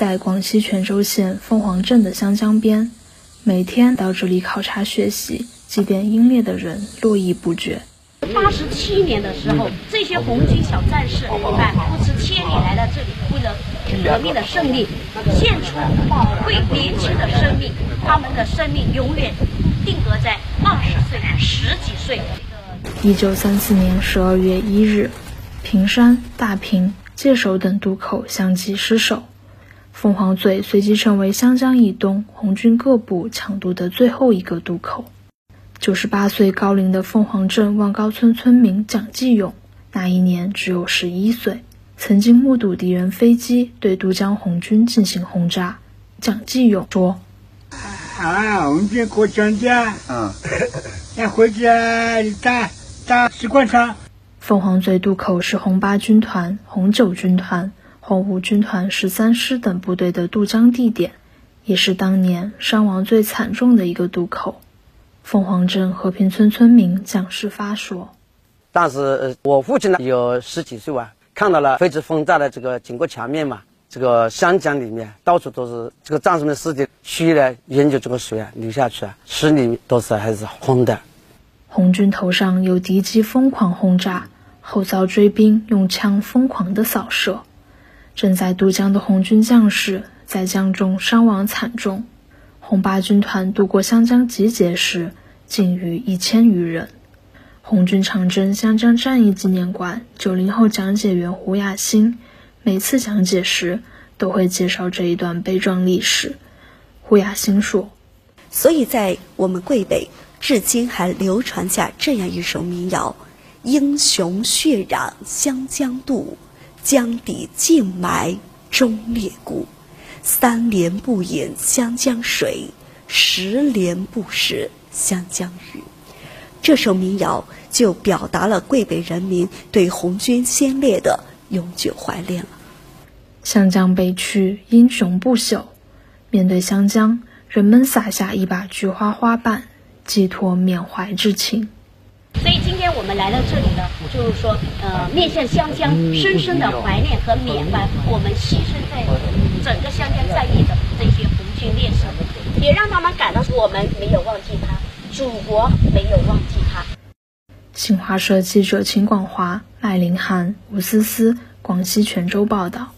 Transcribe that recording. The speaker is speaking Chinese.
在广西全州县凤凰镇的湘江边，每天到这里考察学习、祭奠英烈的人络绎不绝。八十七年的时候，这些红军小战士，哎，不辞千里来到这里，为了革命的胜利，献出宝贵年轻的生命。他们的生命永远定格在二十岁、十几岁。一九三四年十二月一日，平山、大坪、界首等渡口相继失守，凤凰嘴随即成为湘江以东红军各部抢渡的最后一个渡口。九十八岁高龄的凤凰镇望高村村民蒋继勇，那一年只有十一岁，曾经目睹敌人飞机对渡江红军进行轰炸。蒋继勇说：“啊，我们这过江家，嗯，要回家打打士官场。凤凰嘴渡口是红八军团、红九军团、红五军团十三师等部队的渡江地点，也是当年伤亡最惨重的一个渡口。”凤凰镇和平村村民蒋世发说：“当时我父亲呢有十几岁吧，看到了飞机轰炸的这个经过墙面嘛，这个湘江里面到处都是这个战士们的尸体，血呢沿着这个水啊流下去啊，水里都是还是红的。红军头上有敌机疯狂轰炸，后遭追兵用枪疯狂的扫射，正在渡江的红军将士在江中伤亡惨重。红八军团渡过湘江集结时。”仅余一千余人。红军长征湘江战役纪念馆九零后讲解员胡亚新，每次讲解时都会介绍这一段悲壮历史。胡亚新说：“所以在我们桂北，至今还流传下这样一首民谣：英雄血染湘江渡，江底尽埋忠烈骨。三年不饮湘江水，十年不食。”湘江雨，这首民谣就表达了桂北人民对红军先烈的永久怀念了。湘江北去，英雄不朽。面对湘江，人们撒下一把菊花花瓣，寄托缅怀之情。所以今天我们来到这里呢，就是说，呃，面向湘江，深深的怀念和缅怀我们牺牲在整个湘江战役的这些红军烈士，也让他们感到我们没有忘记他。祖国没有忘记他。新华社记者秦广华、赖林涵、吴思思，广西全州报道。